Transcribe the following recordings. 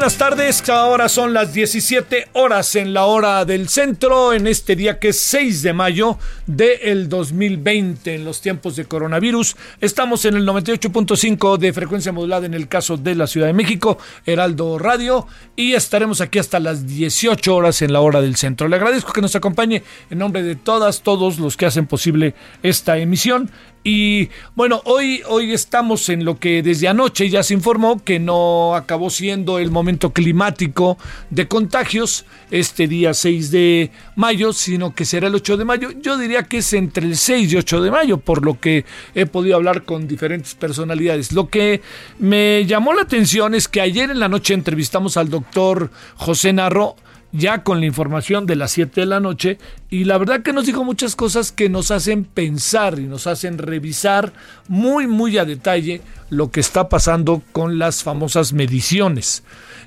Buenas tardes, ahora son las 17 horas en la hora del centro, en este día que es 6 de mayo del 2020, en los tiempos de coronavirus. Estamos en el 98.5 de frecuencia modulada en el caso de la Ciudad de México, Heraldo Radio, y estaremos aquí hasta las 18 horas en la hora del centro. Le agradezco que nos acompañe en nombre de todas, todos los que hacen posible esta emisión. Y bueno, hoy, hoy estamos en lo que desde anoche ya se informó que no acabó siendo el momento climático de contagios este día 6 de mayo, sino que será el 8 de mayo. Yo diría que es entre el 6 y 8 de mayo, por lo que he podido hablar con diferentes personalidades. Lo que me llamó la atención es que ayer en la noche entrevistamos al doctor José Narro ya con la información de las 7 de la noche y la verdad que nos dijo muchas cosas que nos hacen pensar y nos hacen revisar muy muy a detalle lo que está pasando con las famosas mediciones.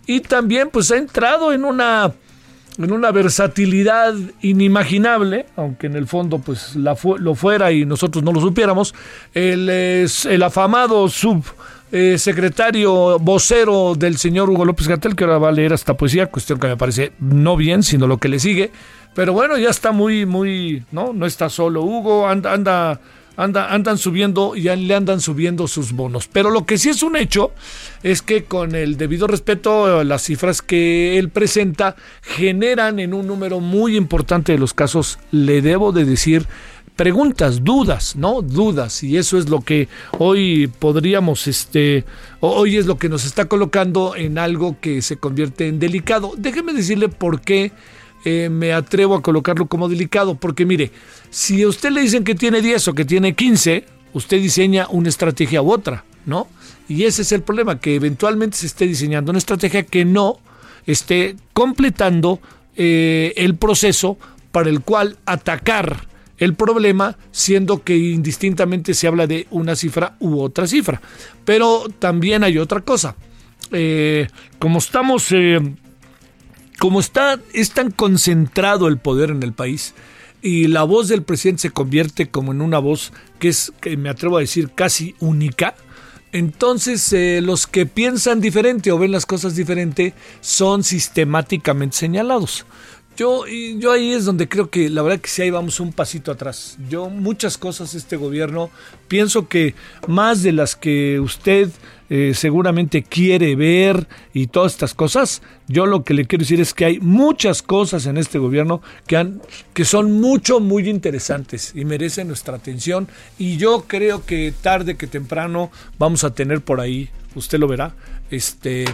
Y también pues ha entrado en una en una versatilidad inimaginable, aunque en el fondo pues la lo fuera y nosotros no lo supiéramos, el, el afamado sub eh, secretario vocero del señor Hugo López Gatel, que ahora va a leer esta poesía, cuestión que me parece no bien, sino lo que le sigue. Pero bueno, ya está muy, muy, ¿no? No está solo Hugo, anda, anda, anda, andan subiendo, ya le andan subiendo sus bonos. Pero lo que sí es un hecho es que con el debido respeto, las cifras que él presenta generan en un número muy importante de los casos, le debo de decir, preguntas, dudas, ¿no? Dudas. Y eso es lo que hoy podríamos, este, hoy es lo que nos está colocando en algo que se convierte en delicado. Déjeme decirle por qué eh, me atrevo a colocarlo como delicado. Porque mire, si a usted le dicen que tiene 10 o que tiene 15, usted diseña una estrategia u otra, ¿no? Y ese es el problema, que eventualmente se esté diseñando una estrategia que no esté completando eh, el proceso para el cual atacar el problema, siendo que indistintamente se habla de una cifra u otra cifra. Pero también hay otra cosa. Eh, como estamos, eh, como está, es tan concentrado el poder en el país y la voz del presidente se convierte como en una voz que es, que me atrevo a decir, casi única. Entonces, eh, los que piensan diferente o ven las cosas diferente son sistemáticamente señalados. Yo, yo ahí es donde creo que la verdad que sí ahí vamos un pasito atrás. Yo muchas cosas este gobierno pienso que más de las que usted eh, seguramente quiere ver y todas estas cosas, yo lo que le quiero decir es que hay muchas cosas en este gobierno que han que son mucho muy interesantes y merecen nuestra atención y yo creo que tarde que temprano vamos a tener por ahí, usted lo verá, este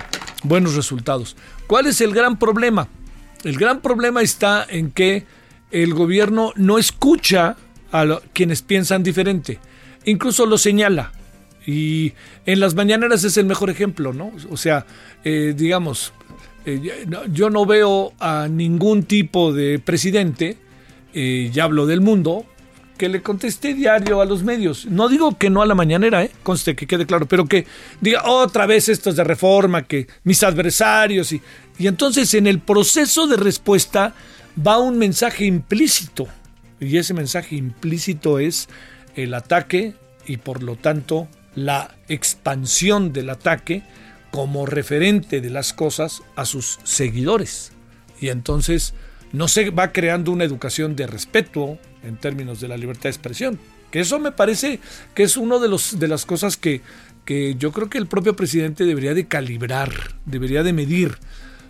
buenos resultados. ¿Cuál es el gran problema? El gran problema está en que el gobierno no escucha a quienes piensan diferente. Incluso lo señala. Y en las mañaneras es el mejor ejemplo, ¿no? O sea, eh, digamos, eh, yo no veo a ningún tipo de presidente, eh, ya hablo del mundo, que le conteste diario a los medios. No digo que no a la mañanera, ¿eh? conste que quede claro, pero que diga otra vez estos de reforma, que mis adversarios y, y entonces en el proceso de respuesta va un mensaje implícito y ese mensaje implícito es el ataque y por lo tanto la expansión del ataque como referente de las cosas a sus seguidores. Y entonces no se va creando una educación de respeto, en términos de la libertad de expresión. Que eso me parece que es una de, los, de las cosas que, que yo creo que el propio presidente debería de calibrar, debería de medir.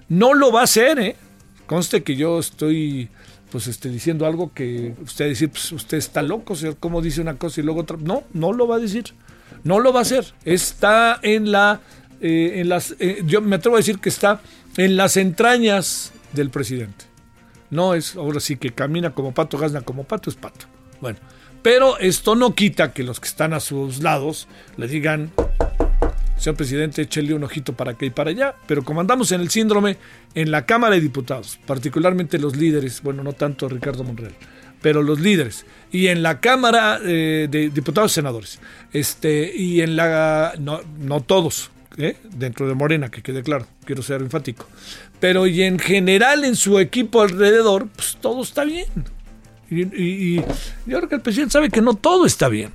No lo va a hacer, ¿eh? Conste que yo estoy pues este, diciendo algo que usted dice, pues usted está loco, señor, ¿cómo dice una cosa y luego otra? No, no lo va a decir, no lo va a hacer. Está en la, eh, en las, eh, yo me atrevo a decir que está en las entrañas del presidente. No es, ahora sí que camina como pato, gazna como pato, es pato. Bueno, pero esto no quita que los que están a sus lados le digan, señor presidente, échele un ojito para acá y para allá, pero como andamos en el síndrome, en la Cámara de Diputados, particularmente los líderes, bueno, no tanto Ricardo Monreal, pero los líderes, y en la Cámara eh, de Diputados y Senadores, este, y en la, no, no todos, ¿eh? dentro de Morena, que quede claro, quiero ser enfático, pero y en general en su equipo alrededor, pues todo está bien. Y, y, y yo creo que el presidente sabe que no todo está bien.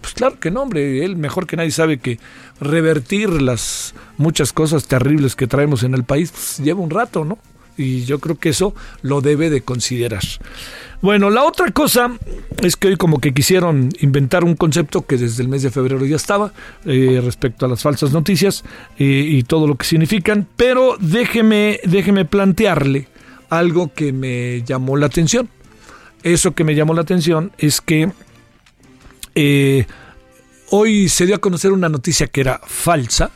Pues claro que no, hombre, él mejor que nadie sabe que revertir las muchas cosas terribles que traemos en el país pues, lleva un rato, ¿no? Y yo creo que eso lo debe de considerar. Bueno, la otra cosa es que hoy como que quisieron inventar un concepto que desde el mes de febrero ya estaba eh, respecto a las falsas noticias eh, y todo lo que significan, pero déjeme, déjeme plantearle algo que me llamó la atención. Eso que me llamó la atención es que eh, hoy se dio a conocer una noticia que era falsa,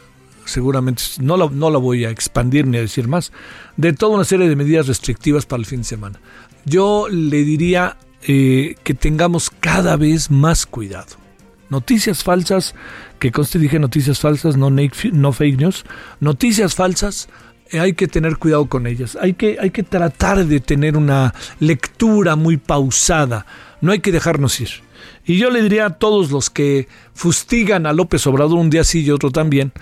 seguramente no la, no la voy a expandir ni a decir más, de toda una serie de medidas restrictivas para el fin de semana. Yo le diría eh, que tengamos cada vez más cuidado. Noticias falsas, que conste dije noticias falsas, no, no fake news, noticias falsas, eh, hay que tener cuidado con ellas, hay que, hay que tratar de tener una lectura muy pausada, no hay que dejarnos ir. Y yo le diría a todos los que fustigan a López Obrador un día sí y otro también,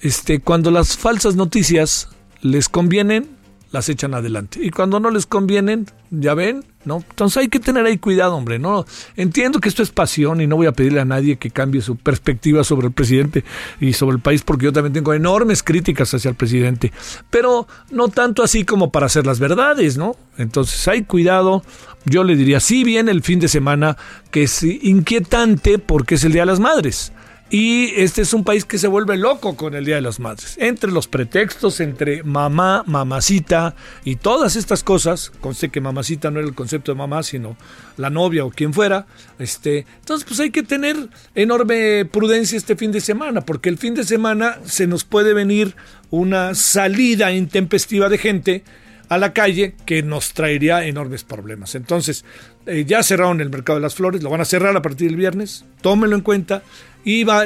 este, cuando las falsas noticias les convienen, las echan adelante. Y cuando no les convienen, ya ven, ¿no? Entonces hay que tener ahí cuidado, hombre, ¿no? Entiendo que esto es pasión y no voy a pedirle a nadie que cambie su perspectiva sobre el presidente y sobre el país, porque yo también tengo enormes críticas hacia el presidente, pero no tanto así como para hacer las verdades, ¿no? Entonces hay cuidado. Yo le diría, sí viene el fin de semana, que es inquietante porque es el Día de las Madres. Y este es un país que se vuelve loco con el Día de las Madres. Entre los pretextos, entre mamá, mamacita y todas estas cosas, conste que mamacita no era el concepto de mamá, sino la novia o quien fuera. Este, entonces, pues hay que tener enorme prudencia este fin de semana, porque el fin de semana se nos puede venir una salida intempestiva de gente a la calle que nos traería enormes problemas. Entonces, eh, ya cerraron el mercado de las flores, lo van a cerrar a partir del viernes, tómenlo en cuenta y va,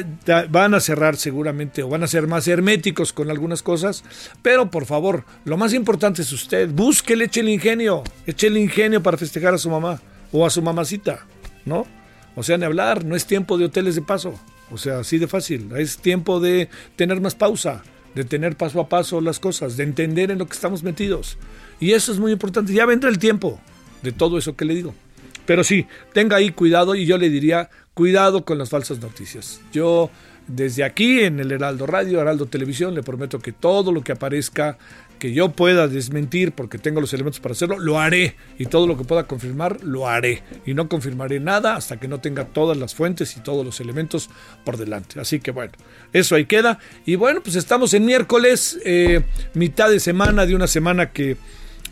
van a cerrar seguramente o van a ser más herméticos con algunas cosas, pero por favor, lo más importante es usted, búsquele, eche el ingenio, eche el ingenio para festejar a su mamá o a su mamacita, ¿no? O sea, ni hablar, no es tiempo de hoteles de paso, o sea, así de fácil, es tiempo de tener más pausa, de tener paso a paso las cosas, de entender en lo que estamos metidos. Y eso es muy importante, ya vendrá el tiempo de todo eso que le digo. Pero sí, tenga ahí cuidado y yo le diría, cuidado con las falsas noticias. Yo desde aquí en el Heraldo Radio, Heraldo Televisión, le prometo que todo lo que aparezca, que yo pueda desmentir porque tengo los elementos para hacerlo, lo haré. Y todo lo que pueda confirmar, lo haré. Y no confirmaré nada hasta que no tenga todas las fuentes y todos los elementos por delante. Así que bueno, eso ahí queda. Y bueno, pues estamos en miércoles, eh, mitad de semana de una semana que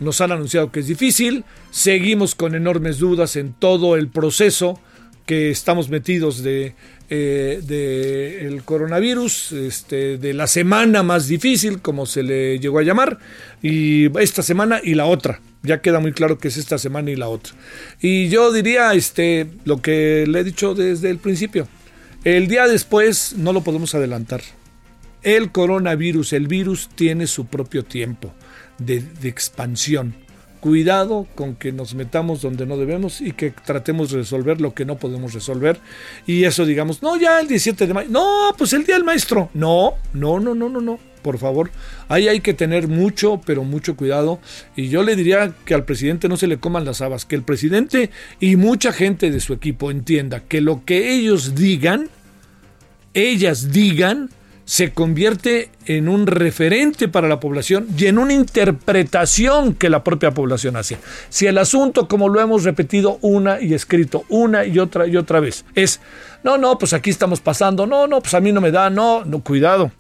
nos han anunciado que es difícil. Seguimos con enormes dudas en todo el proceso que estamos metidos de, eh, el coronavirus, este, de la semana más difícil, como se le llegó a llamar, y esta semana y la otra. Ya queda muy claro que es esta semana y la otra. Y yo diría este, lo que le he dicho desde el principio. El día después no lo podemos adelantar. El coronavirus, el virus tiene su propio tiempo de, expansión cuidado con que nos metamos donde no debemos y que tratemos de resolver lo que no podemos resolver. Y eso digamos, no, ya el 17 de mayo, no, pues el día del maestro. No, no, no, no, no, no, por favor. Ahí hay que tener mucho, pero mucho cuidado. Y yo le diría que al presidente no se le coman las habas, que el presidente y mucha gente de su equipo entienda que lo que ellos digan, ellas digan, se convierte en un referente para la población y en una interpretación que la propia población hace. Si el asunto, como lo hemos repetido una y escrito una y otra y otra vez, es, no, no, pues aquí estamos pasando, no, no, pues a mí no me da, no, no, cuidado.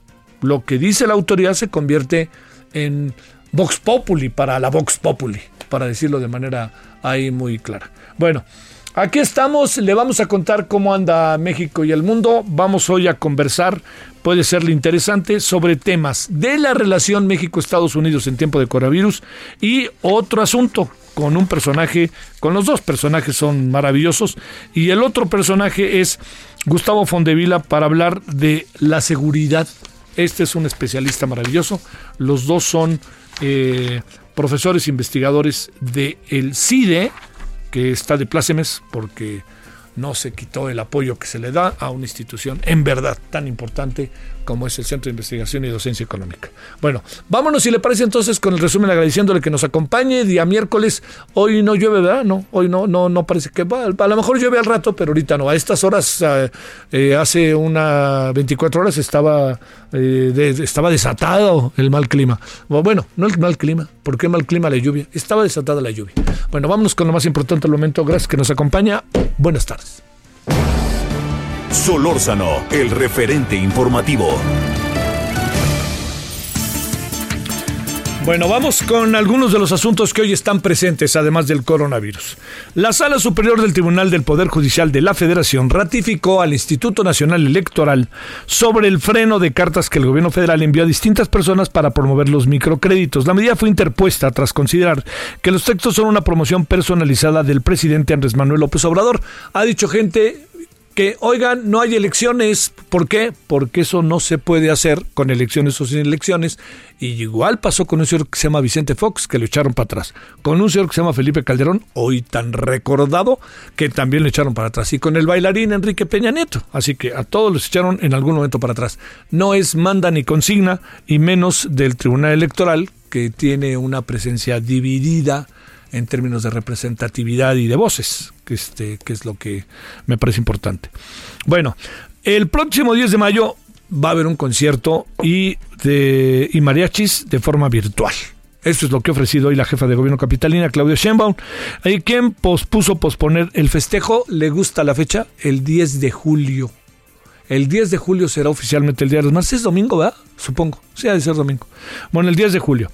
Lo que dice la autoridad se convierte en Vox Populi para la Vox Populi, para decirlo de manera ahí muy clara. Bueno, aquí estamos, le vamos a contar cómo anda México y el mundo. Vamos hoy a conversar, puede serle interesante, sobre temas de la relación México-Estados Unidos en tiempo de coronavirus y otro asunto con un personaje, con los dos personajes son maravillosos y el otro personaje es Gustavo Fondevila para hablar de la seguridad. Este es un especialista maravilloso. Los dos son eh, profesores investigadores del el CIDE, que está de plácemes porque no se quitó el apoyo que se le da a una institución en verdad tan importante como es el Centro de Investigación y Docencia Económica. Bueno, vámonos si le parece entonces con el resumen agradeciéndole que nos acompañe día miércoles. Hoy no llueve, ¿verdad? No, hoy no, no, no parece que va. A lo mejor llueve al rato, pero ahorita no. A estas horas, eh, eh, hace una 24 horas estaba, eh, estaba desatado el mal clima. Bueno, no el mal clima. ¿Por qué mal clima la lluvia? Estaba desatada la lluvia. Bueno, vámonos con lo más importante del momento. Gracias que nos acompaña. Buenas tardes. Solórzano, el referente informativo. Bueno, vamos con algunos de los asuntos que hoy están presentes, además del coronavirus. La Sala Superior del Tribunal del Poder Judicial de la Federación ratificó al Instituto Nacional Electoral sobre el freno de cartas que el gobierno federal envió a distintas personas para promover los microcréditos. La medida fue interpuesta tras considerar que los textos son una promoción personalizada del presidente Andrés Manuel López Obrador. Ha dicho gente que, oigan, no hay elecciones. ¿Por qué? Porque eso no se puede hacer con elecciones o sin elecciones. Y igual pasó con un señor que se llama Vicente Fox, que lo echaron para atrás. Con un señor que se llama Felipe Calderón, hoy tan recordado, que también lo echaron para atrás. Y con el bailarín Enrique Peña Nieto. Así que a todos los echaron en algún momento para atrás. No es manda ni consigna, y menos del Tribunal Electoral, que tiene una presencia dividida en términos de representatividad y de voces, que, este, que es lo que me parece importante. Bueno, el próximo 10 de mayo va a haber un concierto y, de, y mariachis de forma virtual. Esto es lo que ha ofrecido hoy la jefa de gobierno capitalina, Claudia Sheinbaum. Hay quien pospuso posponer el festejo, le gusta la fecha, el 10 de julio. El 10 de julio será oficialmente el Día de los Madres. Es domingo, ¿verdad? Supongo. Sí, ha de ser domingo. Bueno, el 10 de julio.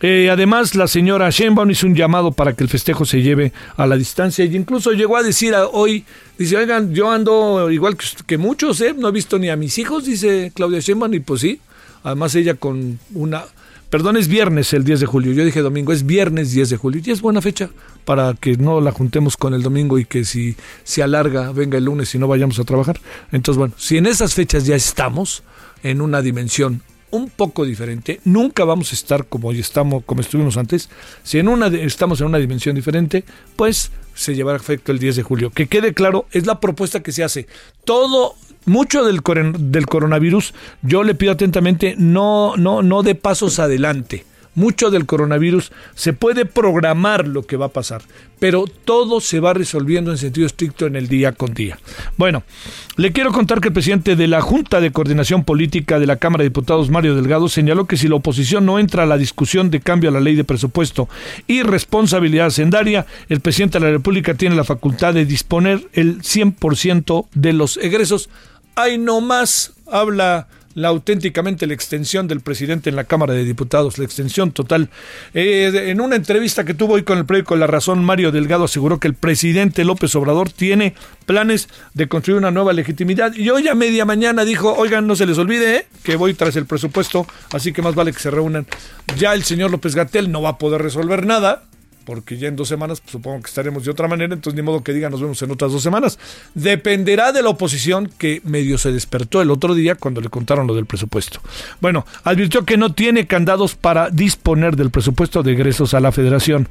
Eh, además, la señora Sheinbaum hizo un llamado para que el festejo se lleve a la distancia y incluso llegó a decir hoy, dice, oigan, yo ando igual que, que, muchos, ¿eh? No he visto ni a mis hijos, dice Claudia Sheinbaum, y pues sí. Además, ella con una... Perdón, es viernes el 10 de julio. Yo dije domingo, es viernes 10 de julio. Y es buena fecha para que no la juntemos con el domingo y que si se alarga, venga el lunes y no vayamos a trabajar. Entonces, bueno, si en esas fechas ya estamos en una dimensión un poco diferente, nunca vamos a estar como estamos, como estuvimos antes. Si en una estamos en una dimensión diferente, pues se llevará a efecto el 10 de julio. Que quede claro, es la propuesta que se hace. Todo mucho del, del coronavirus, yo le pido atentamente, no, no, no de pasos adelante. Mucho del coronavirus se puede programar lo que va a pasar, pero todo se va resolviendo en sentido estricto en el día con día. Bueno, le quiero contar que el presidente de la Junta de Coordinación Política de la Cámara de Diputados, Mario Delgado, señaló que si la oposición no entra a la discusión de cambio a la ley de presupuesto y responsabilidad hacendaria, el presidente de la República tiene la facultad de disponer el 100% de los egresos Ay, no más habla la auténticamente la extensión del presidente en la Cámara de Diputados, la extensión total. Eh, en una entrevista que tuvo hoy con el periódico La Razón, Mario Delgado aseguró que el presidente López Obrador tiene planes de construir una nueva legitimidad. Y hoy a media mañana dijo, oigan, no se les olvide eh, que voy tras el presupuesto, así que más vale que se reúnan. Ya el señor López Gatel no va a poder resolver nada, porque ya en dos semanas pues, supongo que estaremos de otra manera, entonces ni modo que diga nos vemos en otras dos semanas. Dependerá de la oposición que medio se despertó el otro día cuando le contaron lo del presupuesto. Bueno, advirtió que no tiene candados para disponer del presupuesto de egresos a la federación.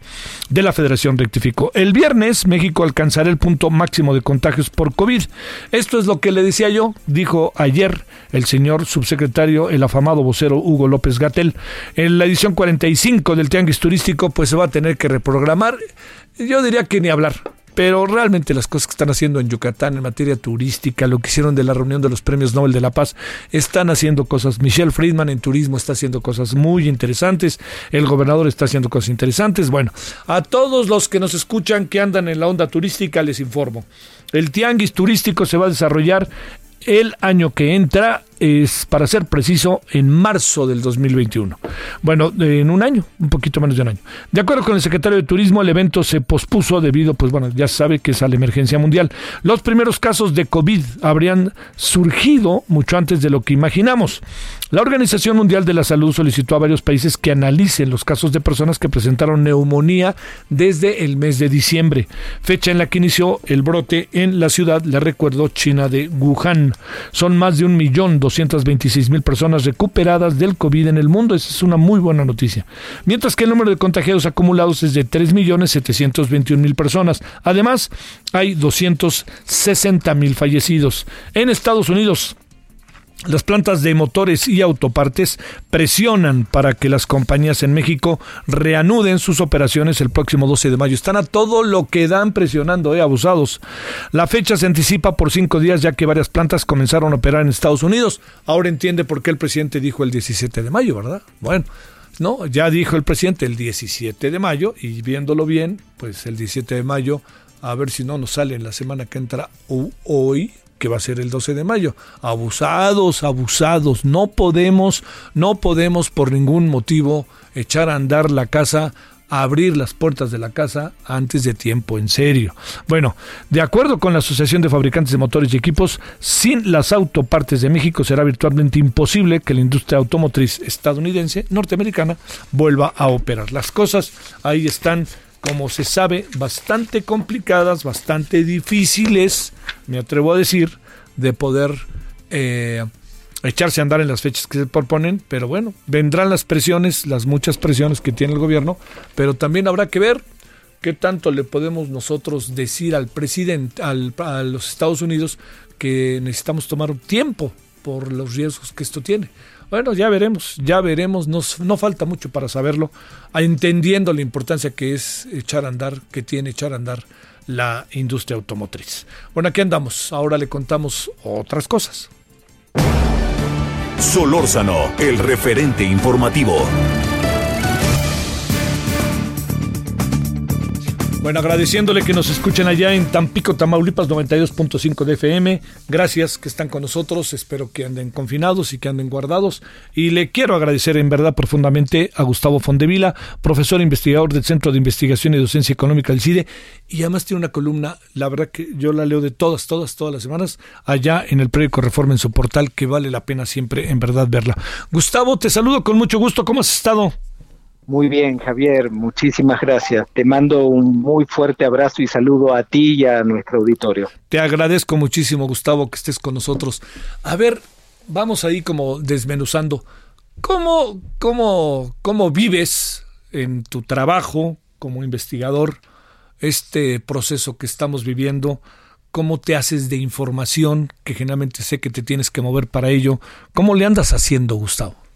De la federación rectificó. El viernes México alcanzará el punto máximo de contagios por COVID. Esto es lo que le decía yo, dijo ayer el señor subsecretario, el afamado vocero Hugo López Gatel. En la edición 45 del Tianguis Turístico pues se va a tener que programar, yo diría que ni hablar. Pero realmente las cosas que están haciendo en Yucatán en materia turística, lo que hicieron de la reunión de los premios Nobel de la Paz, están haciendo cosas. Michelle Friedman en turismo está haciendo cosas muy interesantes. El gobernador está haciendo cosas interesantes. Bueno, a todos los que nos escuchan que andan en la onda turística, les informo. El tianguis turístico se va a desarrollar el año que entra es para ser preciso en marzo del 2021. Bueno, en un año, un poquito menos de un año. De acuerdo con el secretario de Turismo, el evento se pospuso debido, pues bueno, ya sabe que es a la emergencia mundial. Los primeros casos de COVID habrían surgido mucho antes de lo que imaginamos. La Organización Mundial de la Salud solicitó a varios países que analicen los casos de personas que presentaron neumonía desde el mes de diciembre, fecha en la que inició el brote en la ciudad, le recuerdo, China de Wuhan. Son más de un millón doscientos veintiséis mil personas recuperadas del COVID en el mundo. Esa es una muy buena noticia. Mientras que el número de contagiados acumulados es de tres millones setecientos veintiún mil personas. Además, hay doscientos sesenta mil fallecidos. En Estados Unidos, las plantas de motores y autopartes presionan para que las compañías en México reanuden sus operaciones el próximo 12 de mayo. Están a todo lo que dan presionando, eh, abusados. La fecha se anticipa por cinco días ya que varias plantas comenzaron a operar en Estados Unidos. Ahora entiende por qué el presidente dijo el 17 de mayo, ¿verdad? Bueno, no, ya dijo el presidente el 17 de mayo y viéndolo bien, pues el 17 de mayo, a ver si no nos sale en la semana que entra hoy, que va a ser el 12 de mayo. Abusados, abusados. No podemos, no podemos por ningún motivo echar a andar la casa abrir las puertas de la casa antes de tiempo, en serio. Bueno, de acuerdo con la Asociación de Fabricantes de Motores y Equipos, sin las autopartes de México será virtualmente imposible que la industria automotriz estadounidense, norteamericana, vuelva a operar. Las cosas ahí están como se sabe, bastante complicadas, bastante difíciles, me atrevo a decir, de poder eh, echarse a andar en las fechas que se proponen, pero bueno, vendrán las presiones, las muchas presiones que tiene el gobierno, pero también habrá que ver qué tanto le podemos nosotros decir al presidente, al, a los Estados Unidos, que necesitamos tomar tiempo por los riesgos que esto tiene. Bueno, ya veremos, ya veremos, no falta mucho para saberlo, entendiendo la importancia que es echar a andar, que tiene echar a andar la industria automotriz. Bueno, aquí andamos, ahora le contamos otras cosas. Solórzano, el referente informativo. Bueno, agradeciéndole que nos escuchen allá en Tampico, Tamaulipas 92.5 de FM. Gracias que están con nosotros. Espero que anden confinados y que anden guardados. Y le quiero agradecer en verdad profundamente a Gustavo Fondevila, profesor investigador del Centro de Investigación y Docencia Económica del CIDE. Y además tiene una columna, la verdad que yo la leo de todas, todas, todas las semanas, allá en el periódico Reforma en su portal, que vale la pena siempre en verdad verla. Gustavo, te saludo con mucho gusto. ¿Cómo has estado? Muy bien, Javier, muchísimas gracias. Te mando un muy fuerte abrazo y saludo a ti y a nuestro auditorio. Te agradezco muchísimo, Gustavo, que estés con nosotros. A ver, vamos ahí como desmenuzando. ¿Cómo, cómo, cómo vives en tu trabajo como investigador este proceso que estamos viviendo? ¿Cómo te haces de información, que generalmente sé que te tienes que mover para ello? ¿Cómo le andas haciendo, Gustavo?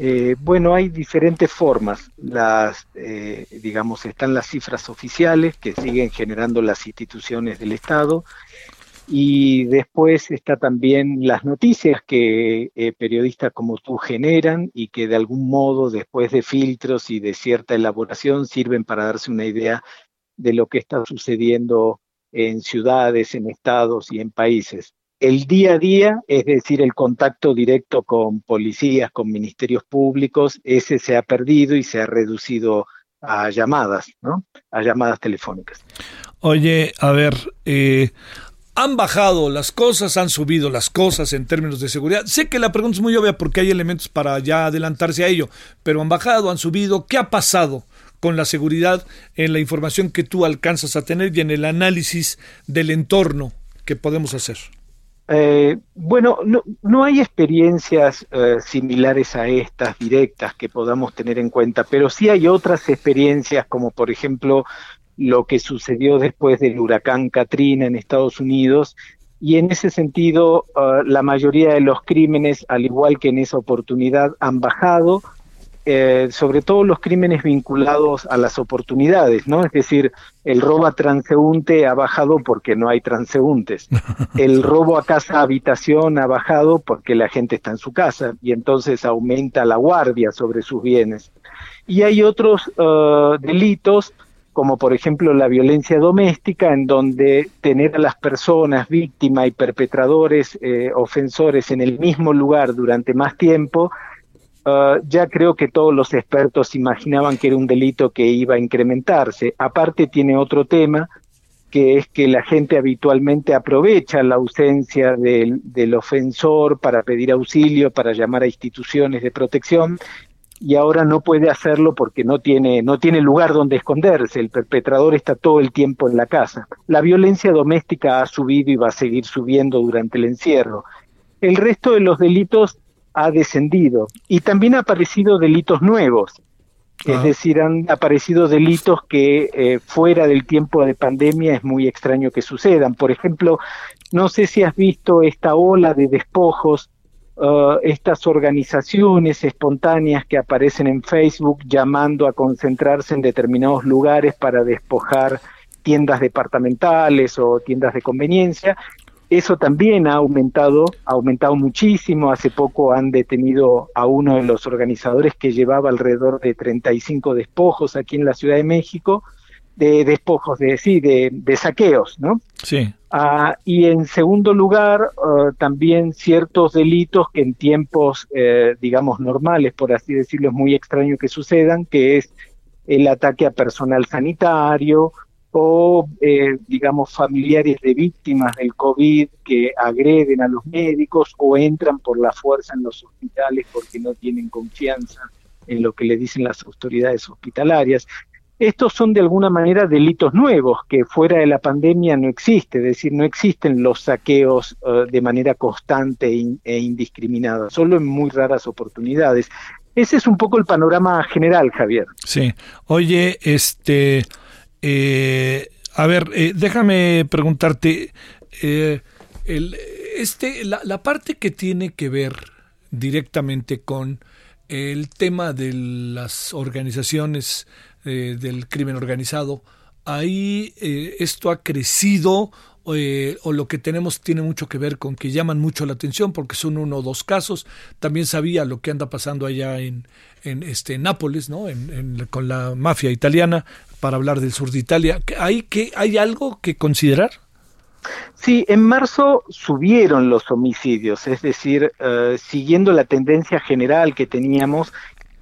Eh, bueno, hay diferentes formas. Las, eh, digamos, están las cifras oficiales que siguen generando las instituciones del Estado y después está también las noticias que eh, periodistas como tú generan y que de algún modo, después de filtros y de cierta elaboración, sirven para darse una idea de lo que está sucediendo en ciudades, en estados y en países el día a día, es decir, el contacto directo con policías, con ministerios públicos, ese se ha perdido y se ha reducido a llamadas, ¿no? A llamadas telefónicas. Oye, a ver, eh, han bajado las cosas, han subido las cosas en términos de seguridad. Sé que la pregunta es muy obvia porque hay elementos para ya adelantarse a ello, pero han bajado, han subido. ¿Qué ha pasado? con la seguridad en la información que tú alcanzas a tener y en el análisis del entorno que podemos hacer. Eh, bueno, no, no, hay experiencias eh, similares a estas directas que podamos tener en cuenta, pero sí hay otras experiencias como por ejemplo lo que sucedió después del huracán Katrina en Estados Unidos y en ese sentido eh, la mayoría de los crímenes, al igual que en esa oportunidad, han bajado eh, sobre todo los crímenes vinculados a las oportunidades, ¿no? Es decir, el robo a transeúnte ha bajado porque no hay transeúntes. El robo a casa habitación ha bajado porque la gente está en su casa y entonces aumenta la guardia sobre sus bienes. Y hay otros uh, delitos como por ejemplo la violencia doméstica, en donde tener a las personas víctimas y perpetradores, eh, ofensores en el mismo lugar durante más tiempo, uh, ya creo que todos los expertos imaginaban que era un delito que iba a incrementarse. Aparte tiene otro tema, que es que la gente habitualmente aprovecha la ausencia del, del ofensor para pedir auxilio, para llamar a instituciones de protección y ahora no puede hacerlo porque no tiene, no tiene lugar donde esconderse. El perpetrador está todo el tiempo en la casa. La violencia doméstica ha subido y va a seguir subiendo durante el encierro. El resto de los delitos ha descendido y también han aparecido delitos nuevos. Es decir, han aparecido delitos que eh, fuera del tiempo de pandemia es muy extraño que sucedan. Por ejemplo, no sé si has visto esta ola de despojos Uh, estas organizaciones espontáneas que aparecen en Facebook llamando a concentrarse en determinados lugares para despojar tiendas departamentales o tiendas de conveniencia. Eso también ha aumentado, ha aumentado muchísimo. Hace poco han detenido a uno de los organizadores que llevaba alrededor de 35 despojos aquí en la Ciudad de México de despojos, de sí, de, de saqueos, ¿no? Sí. Ah, y en segundo lugar, ah, también ciertos delitos que en tiempos, eh, digamos, normales, por así decirlo, es muy extraño que sucedan, que es el ataque a personal sanitario o, eh, digamos, familiares de víctimas del COVID que agreden a los médicos o entran por la fuerza en los hospitales porque no tienen confianza en lo que le dicen las autoridades hospitalarias. Estos son de alguna manera delitos nuevos que fuera de la pandemia no existe, es decir, no existen los saqueos uh, de manera constante e indiscriminada, solo en muy raras oportunidades. Ese es un poco el panorama general, Javier. Sí. Oye, este, eh, a ver, eh, déjame preguntarte, eh, este, la, la parte que tiene que ver directamente con el tema de las organizaciones del crimen organizado, ahí esto ha crecido eh, o lo que tenemos tiene mucho que ver con que llaman mucho la atención porque son uno o dos casos. También sabía lo que anda pasando allá en, en este Nápoles, ¿no? En, con la mafia italiana, para hablar del sur de Italia. ¿Hay, que, ¿Hay algo que considerar? Sí, en marzo subieron los homicidios, es decir, siguiendo la tendencia general que teníamos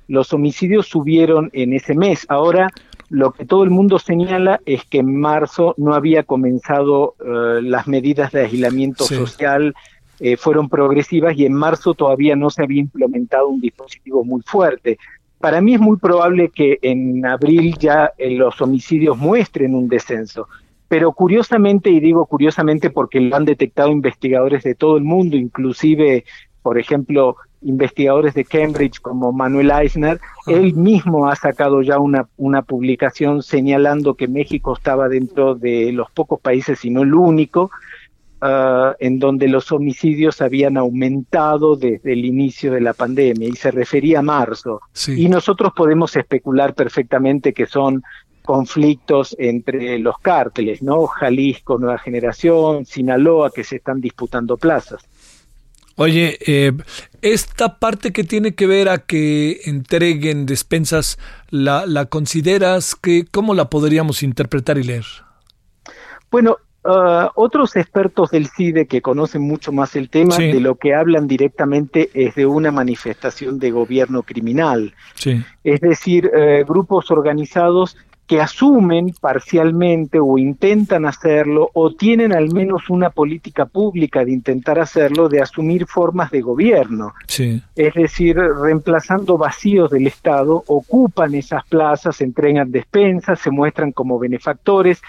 los homicidios subieron en ese mes. Ahora, lo que todo el mundo señala es que en marzo no había comenzado uh, las medidas de aislamiento sí. social, eh, fueron progresivas y en marzo todavía no se había implementado un dispositivo muy fuerte. Para mí es muy probable que en abril ya eh, los homicidios muestren un descenso. Pero curiosamente, y digo curiosamente porque lo han detectado investigadores de todo el mundo, inclusive, por ejemplo, investigadores de Cambridge como Manuel Eisner, él mismo ha sacado ya una, una publicación señalando que México estaba dentro de los pocos países, si no el único, uh, en donde los homicidios habían aumentado desde el inicio de la pandemia y se refería a marzo. Sí. Y nosotros podemos especular perfectamente que son conflictos entre los cárteles, ¿no? Jalisco, Nueva Generación, Sinaloa, que se están disputando plazas. Oye, eh, esta parte que tiene que ver a que entreguen despensas, ¿la, la consideras que cómo la podríamos interpretar y leer? Bueno, uh, otros expertos del CIDE que conocen mucho más el tema, sí. de lo que hablan directamente es de una manifestación de gobierno criminal. Sí. Es decir, eh, grupos organizados que asumen parcialmente o intentan hacerlo o tienen al menos una política pública de intentar hacerlo, de asumir formas de gobierno. Sí. Es decir, reemplazando vacíos del Estado, ocupan esas plazas, entregan despensas, se muestran como benefactores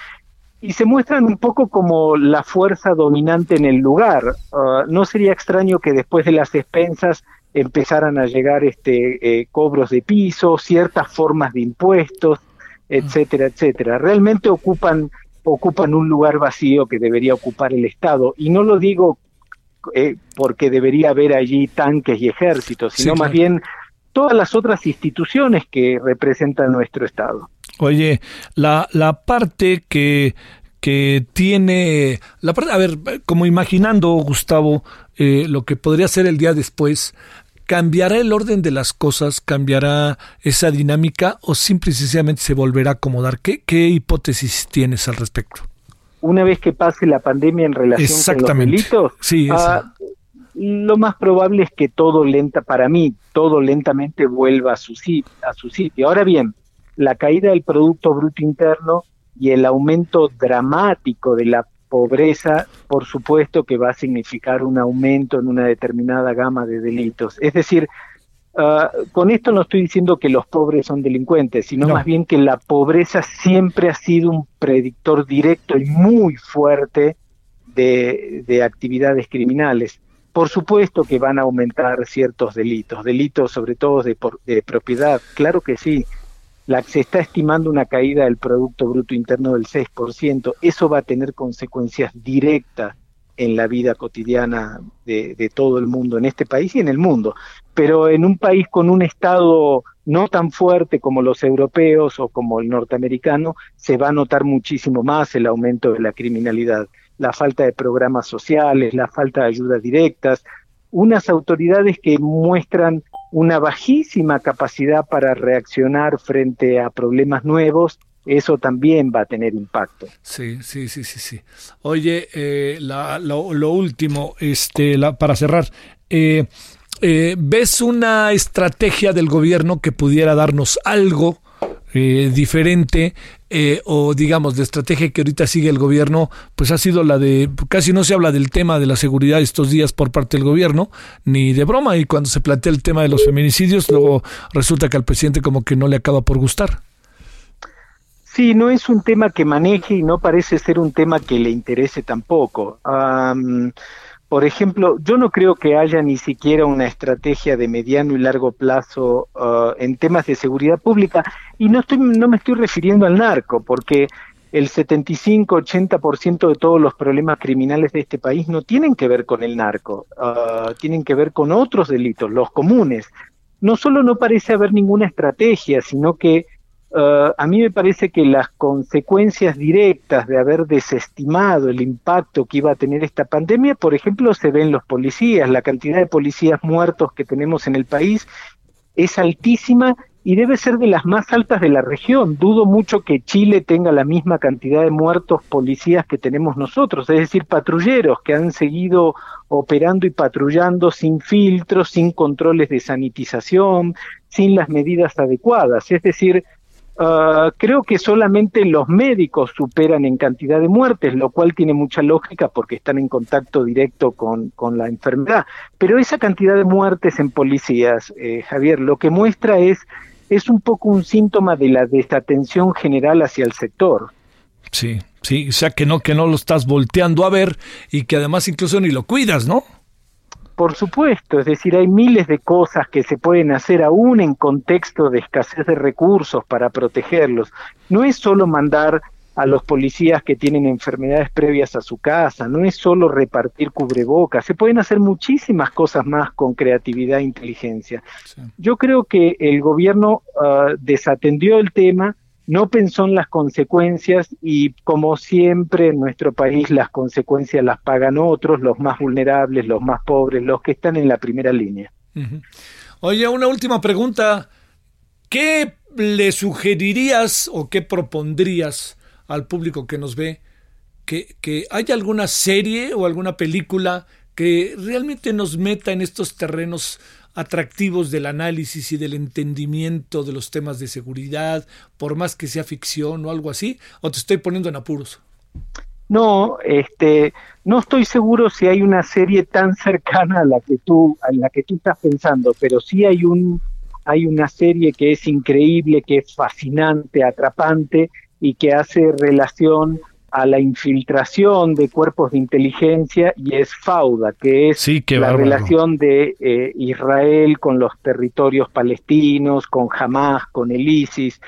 y se muestran un poco como la fuerza dominante en el lugar. Uh, no sería extraño que después de las despensas empezaran a llegar este eh, cobros de piso, ciertas formas de impuestos, etcétera, etcétera. Realmente ocupan ocupan un lugar vacío que debería ocupar el Estado y no lo digo eh, porque debería haber allí tanques y ejércitos, sino sí, más bien todas las otras instituciones que representan nuestro Estado. Oye, la, la parte que, que tiene, la parte, a ver, como imaginando, Gustavo, eh, lo que podría ser el día después, ¿cambiará el orden de las cosas? ¿Cambiará esa dinámica? ¿O simple y sencillamente se volverá a acomodar? ¿Qué, qué hipótesis tienes al respecto? Una vez que pase la pandemia en relación con los delitos, sí, ah, lo más probable es que todo lenta, para mí, todo lentamente vuelva a su, a su sitio. Ahora bien, la caída del Producto Bruto Interno y el aumento dramático de la pobreza, por supuesto que va a significar un aumento en una determinada gama de delitos. Es decir, ah, con esto no estoy diciendo que los pobres son delincuentes, sino más bien que la pobreza siempre ha sido un predictor directo y muy fuerte de, de actividades criminales. Por supuesto que van a aumentar ciertos delitos, delitos sobre todo de, de propiedad, claro que sí, la, se está estimando una caída del Producto Bruto Interno del 6%. Eso va a tener consecuencias directas en la vida cotidiana de, de, todo el mundo, en este país y en el mundo. Pero en un país con un Estado no tan fuerte como los europeos o como el norteamericano, se va a notar muchísimo más el aumento de la criminalidad, la falta de programas sociales, la falta de ayudas directas, unas autoridades que muestran una bajísima capacidad para reaccionar frente a problemas nuevos, eso también va a tener impacto. Sí, sí, sí, sí, sí. Oye, eh, lo, último, este, para cerrar, eh, eh, ¿ves una estrategia del gobierno que pudiera darnos algo eh, diferente eh, o digamos de estrategia que ahorita sigue el gobierno, pues ha sido la de, casi no se habla del tema de la seguridad estos días por parte del gobierno, ni de broma, y cuando se plantea el tema de los feminicidios, luego resulta que al presidente como que no le acaba por gustar. Sí, no es un tema que maneje y no parece ser un tema que le interese tampoco. Por ejemplo, yo no creo que haya ni siquiera una estrategia de mediano y largo plazo uh, en temas de seguridad pública y no estoy no me estoy refiriendo al narco, porque el 75-80% de todos los problemas criminales de este país no tienen que ver con el narco, uh, tienen que ver con otros delitos, los comunes. No solo no parece haber ninguna estrategia, sino que Uh, a mí me parece que las consecuencias directas de haber desestimado el impacto que iba a tener esta pandemia, por ejemplo, se ven los policías. La cantidad de policías muertos que tenemos en el país es altísima y debe ser de las más altas de la región. Dudo mucho que Chile tenga la misma cantidad de muertos policías que tenemos nosotros, es decir, patrulleros que han seguido operando y patrullando sin filtros, sin controles de sanitización, sin las medidas adecuadas. Es decir, Ah, creo que solamente los médicos superan en cantidad de muertes, lo cual tiene mucha lógica porque están en contacto directo con, con la enfermedad. Pero esa cantidad de muertes en policías, eh, Javier, lo que muestra es, es un poco un síntoma de la desatención general hacia el sector. Sí, sí, o sea que no, que no lo estás volteando a ver y que además incluso ni lo cuidas, ¿no? Por supuesto, es decir, hay miles de cosas que se pueden hacer aún en contexto de escasez de recursos para protegerlos. No es solo mandar a los policías que tienen enfermedades previas a su casa, no es solo repartir cubrebocas, se pueden hacer muchísimas cosas más con creatividad e inteligencia. Yo creo que el gobierno ah, desatendió el tema, no pensó en las consecuencias y como siempre en nuestro país las consecuencias las pagan otros, los más vulnerables, los más pobres, los que están en la primera línea. Oye, una última pregunta. ¿Qué le sugerirías o qué propondrías al público que nos ve? Que, que haya alguna serie o alguna película que realmente nos meta en estos terrenos atractivos del análisis y del entendimiento de los temas de seguridad, por más que sea ficción o algo así, o te estoy poniendo en apuros? No, este, no estoy seguro si hay una serie tan cercana a la que tú, a la que tú estás pensando, pero sí hay un, hay una serie que es increíble, que es fascinante, atrapante y que hace relación a la infiltración de cuerpos de inteligencia y es Fauda, que es la relación de eh, Israel con los territorios palestinos, con Hamas, con el ISIS,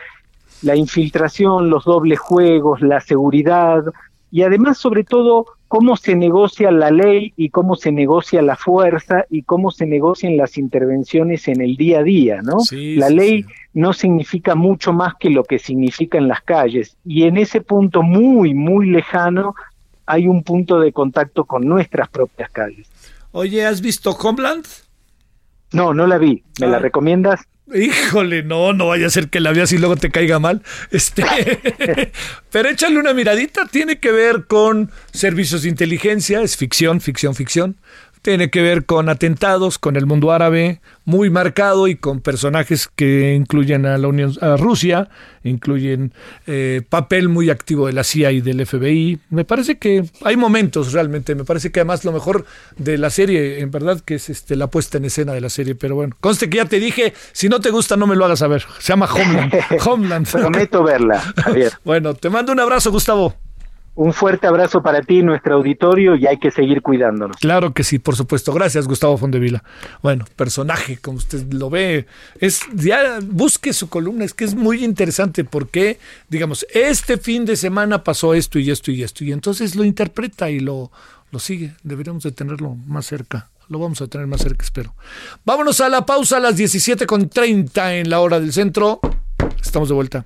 la infiltración, los dobles juegos, la seguridad y además sobre todo cómo se negocia la ley y cómo se negocia la fuerza y cómo se negocian las intervenciones en el día a día, ¿no? la ley no significa mucho más que lo que significa en las calles y en ese punto muy, muy lejano hay un punto de contacto con nuestras propias calles. Oye, ¿has visto Homeland? No, no la vi. ¿Me la recomiendas? Híjole, no, no vaya a ser que la veas y luego te caiga mal. Este, pero échale una miradita, tiene que ver con servicios de inteligencia, es ficción, ficción, ficción. Tiene que ver con atentados, con el mundo árabe, muy marcado y con personajes que incluyen a la Unión, a Rusia, incluyen eh, papel muy activo de la CIA y del FBI. Me parece que hay momentos realmente, me parece que además lo mejor de la serie, en verdad, que es este, la puesta en escena de la serie. Pero bueno, conste que ya te dije, si no te gusta no me lo hagas saber. Se llama Homeland. Homeland. Prometo verla, Javier. Bueno, te mando un abrazo, Gustavo. Un fuerte abrazo para ti, nuestro auditorio, y hay que seguir cuidándonos. Claro que sí, por supuesto. Gracias, Gustavo Fondevila. Bueno, personaje, como usted lo ve, es ya busque su columna, es que es muy interesante porque, digamos, este fin de semana pasó esto y esto y esto, y entonces lo interpreta y lo, lo sigue. Deberíamos de tenerlo más cerca. Lo vamos a tener más cerca, espero. Vámonos a la pausa a las 17.30 en la hora del centro. Estamos de vuelta.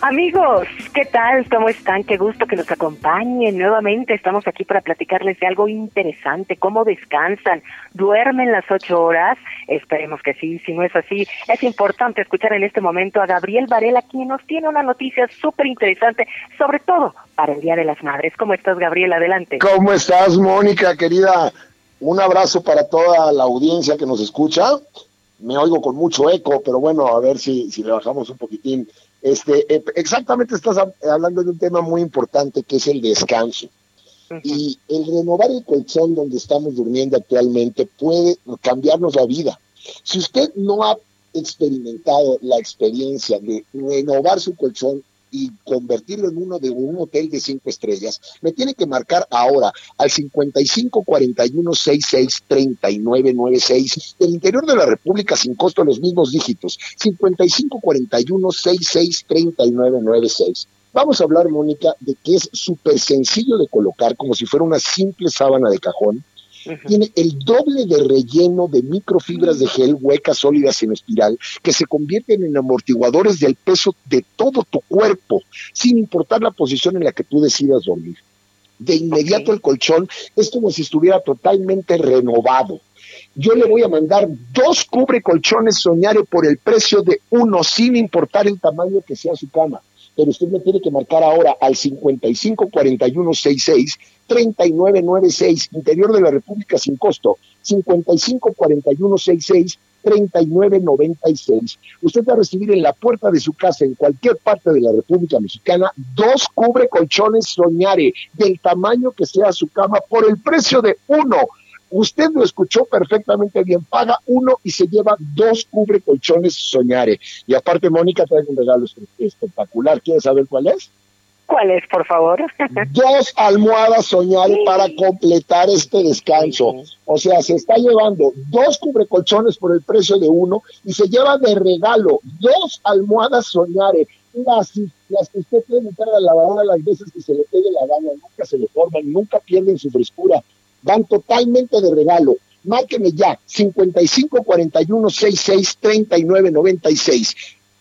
Amigos, ¿qué tal? ¿Cómo están? Qué gusto que nos acompañen nuevamente. Estamos aquí para platicarles de algo interesante, cómo descansan, duermen las ocho horas. Esperemos que sí, si no es así, es importante escuchar en este momento a Gabriel Varela, quien nos tiene una noticia súper interesante, sobre todo para el Día de las Madres. ¿Cómo estás, Gabriel? Adelante. ¿Cómo estás, Mónica, querida? Un abrazo para toda la audiencia que nos escucha. Me oigo con mucho eco, pero bueno, a ver si, si le bajamos un poquitín. Este, eh, exactamente estás hab- hablando de un tema muy importante que es el descanso. Y el renovar el colchón donde estamos durmiendo actualmente puede cambiarnos la vida. Si usted no ha experimentado la experiencia de renovar su colchón y convertirlo en uno de un hotel de cinco estrellas, me tiene que marcar ahora al 55 41 66 39 96 del interior de la República sin costo los mismos dígitos 55 41 66 39 96 Vamos a hablar, Mónica, de que es súper sencillo de colocar, como si fuera una simple sábana de cajón. Tiene el doble de relleno de microfibras de gel huecas sólidas en espiral que se convierten en amortiguadores del peso de todo tu cuerpo, sin importar la posición en la que tú decidas dormir. De inmediato el colchón es como si estuviera totalmente renovado. Yo le voy a mandar dos cubre colchones Soñare por el precio de uno, sin importar el tamaño que sea su cama. Pero usted me tiene que marcar ahora al 55 41 66 39 96, interior de la República sin costo. 55 41 66 39 96. Usted va a recibir en la puerta de su casa, en cualquier parte de la República Mexicana, dos cubre colchones Soñare, del tamaño que sea su cama, por el precio de uno. Usted lo escuchó perfectamente bien. Paga uno y se lleva dos cubre colchones Soñare. Y aparte, Mónica trae un regalo espectacular. ¿Quieres saber cuál es? ¿Cuál es, por favor? Dos almohadas Soñare para completar este descanso. O sea, se está llevando dos cubrecolchones por el precio de uno y se lleva de regalo dos almohadas Soñare. Las, las que usted puede meter a la lavadora las veces que se le pegue la gana, nunca se le forman, nunca pierden su frescura. Van totalmente de regalo. Márqueme ya, 55 41 66 39 96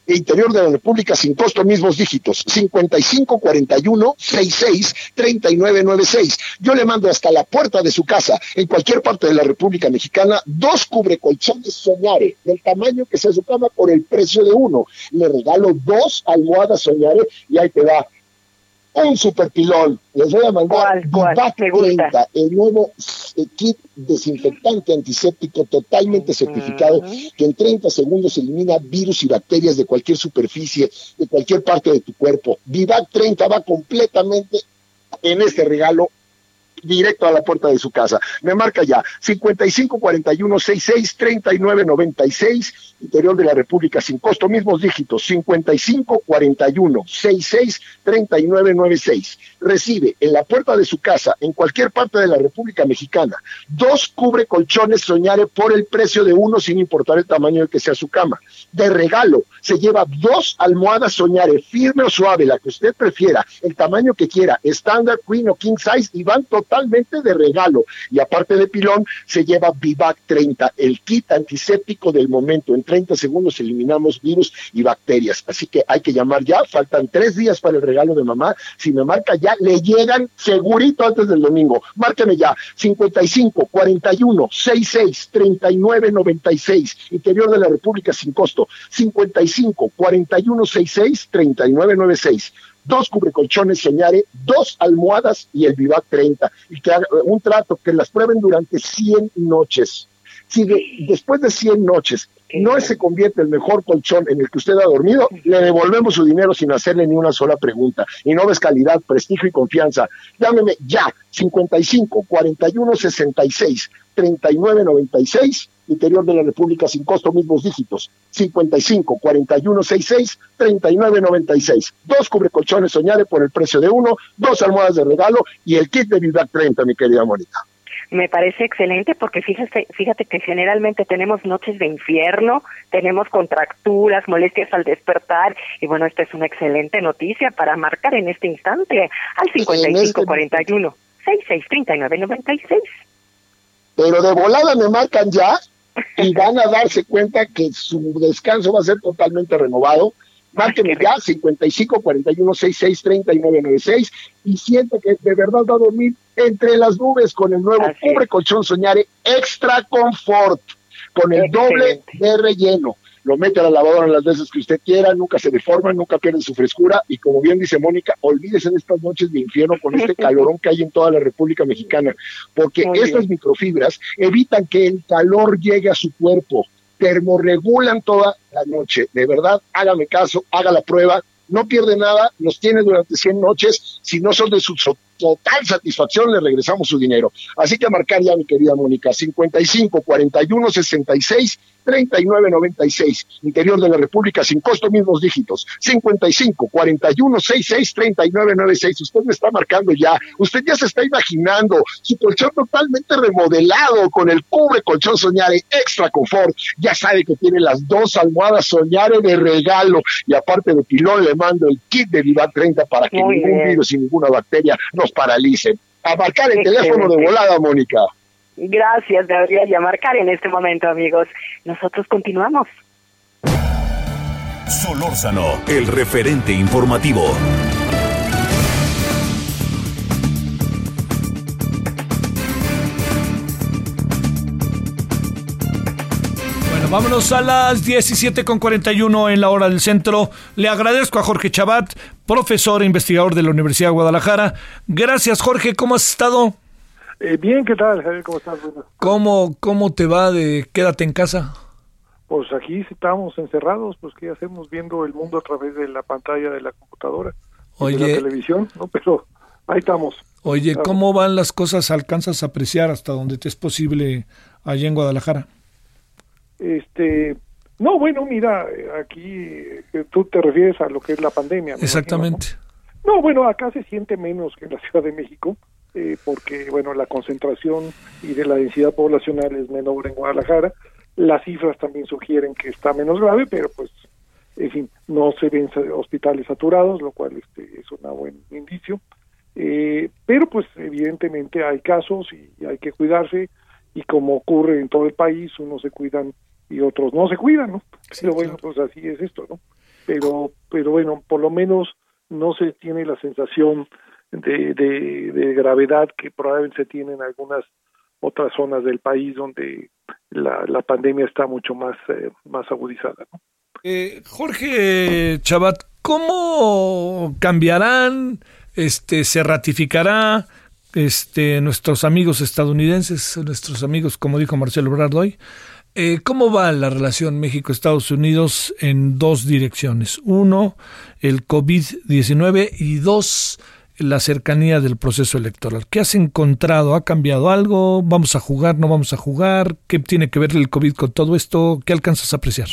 interior de la República sin costo, mismos dígitos, 55 41 66 39 96. Yo le mando hasta la puerta de su casa, en cualquier parte de la República Mexicana, dos cubrecolchones Soñare, del tamaño que sea su cama, por el precio de uno. Le regalo dos almohadas Soñare y ahí te va. Un super pilón. Les voy a mandar ¿Cuál, cuál? Vivac Me gusta. 30, el nuevo eh, kit desinfectante antiséptico totalmente certificado que en 30 segundos elimina virus y bacterias de cualquier superficie, de cualquier parte de tu cuerpo. Vivac 30 va completamente en este regalo directo a la puerta de su casa. Me marca ya 55 41 66 39 96, interior de la República sin costo, mismos dígitos 55 41 66 39 96. Recibe en la puerta de su casa, en cualquier parte de la República Mexicana, dos cubre colchones soñare por el precio de uno sin importar el tamaño de que sea su cama. De regalo, se lleva dos almohadas soñare, firme o suave, la que usted prefiera, el tamaño que quiera, estándar, queen o king size, y van totalmente de regalo. Y aparte de pilón, se lleva Vivac 30, el kit antiséptico del momento. En 30 segundos eliminamos virus y bacterias. Así que hay que llamar ya, faltan tres días para el regalo de mamá. Si me marca ya, le llegan segurito antes del domingo. Márqueme ya, 55 41 66 39 96, interior de la República sin costo, 55 41 66 39 96 dos cubrecolchones Soñare, dos almohadas y el Vivac 30. Y que haga un trato, que las prueben durante 100 noches. Si después de 100 noches no se convierte el mejor colchón en el que usted ha dormido, le devolvemos su dinero sin hacerle ni una sola pregunta. Y no ves calidad, prestigio y confianza. Llámeme ya, 55 41 66 39 96 interior de la República sin costo, mismos dígitos, 55 41 66 39 96. Dos cubrecolchones soñare por el precio de uno, dos almohadas de regalo y el kit de Vivac 30, mi querida Mónica. Me parece excelente porque fíjate, fíjate que generalmente tenemos noches de infierno, tenemos contracturas, molestias al despertar y bueno, esta es una excelente noticia para marcar en este instante al 55 41 66 39 96. Pero de volada me marcan ya y van a darse cuenta que su descanso va a ser totalmente renovado. Márquenme ya 55 41 66 39 96 y siente que de verdad va a dormir entre las nubes con el nuevo Cubre Colchón Soñare Extra Confort con el doble de relleno. Lo mete a la lavadora las veces que usted quiera, nunca se deforma, nunca pierde su frescura y como bien dice Mónica, olvídese de estas noches de infierno con este calorón que hay en toda la República Mexicana, porque estas microfibras evitan que el calor llegue a su cuerpo, termorregulan toda la noche. De verdad, hágame caso, haga la prueba, no pierde nada, los tiene durante 100 noches, si no son de su total satisfacción, le regresamos su dinero. Así que a marcar ya, mi querida Mónica, 55 41 66 3996, interior de la República, sin costo, mismos dígitos, 55 41 66 3996. Usted me está marcando ya, usted ya se está imaginando su colchón totalmente remodelado con el cubre colchón Soñare Extra Confort. Ya sabe que tiene las dos almohadas Soñare de regalo y aparte de pilón le mando el kit de Viva 30 para que ningún virus y ninguna bacteria nos paralicen. A marcar el teléfono de volada, Mónica. Gracias, debería marcar en este momento, amigos. Nosotros continuamos. Solórzano, el referente informativo. Bueno, vámonos a las 17.41 en la hora del centro. Le agradezco a Jorge Chabat, profesor e investigador de la Universidad de Guadalajara. Gracias, Jorge. ¿Cómo has estado? Eh, bien, ¿qué tal, Javier? ¿Cómo estás? ¿Cómo, ¿Cómo te va de quédate en casa? Pues aquí estamos encerrados, pues ¿qué hacemos viendo el mundo a través de la pantalla de la computadora Oye, de la televisión? ¿no? Pero ahí estamos. Oye, ¿cómo van las cosas? ¿Alcanzas a apreciar hasta donde te es posible allá en Guadalajara? Este, no, bueno, mira, aquí eh, tú te refieres a lo que es la pandemia. Exactamente. ¿no? no, bueno, acá se siente menos que en la Ciudad de México eh, porque bueno la concentración y de la densidad poblacional es menor en Guadalajara. Las cifras también sugieren que está menos grave, pero pues en fin no se ven hospitales saturados, lo cual este, es un buen indicio. Eh, pero pues evidentemente hay casos y hay que cuidarse y como ocurre en todo el país, unos se cuidan y otros no se cuidan, ¿no? pero bueno, pues así es esto, ¿no? Pero, pero bueno, por lo menos no se tiene la sensación de, de, gravedad que probablemente se tiene en algunas otras zonas del país donde la, la pandemia está mucho más, eh, más agudizada. Eh, Jorge Chabat, ¿cómo cambiarán, este, se ratificará este, nuestros amigos estadounidenses, nuestros amigos, como dijo Marcelo Ebrard hoy, eh, ¿Cómo va la relación México-Estados Unidos en dos direcciones? Uno, el COVID-19 y dos, la cercanía del proceso electoral. ¿Qué has encontrado? ¿Ha cambiado algo? ¿Vamos a jugar? ¿No vamos a jugar? ¿Qué tiene que ver el COVID con todo esto? ¿Qué alcanzas a apreciar?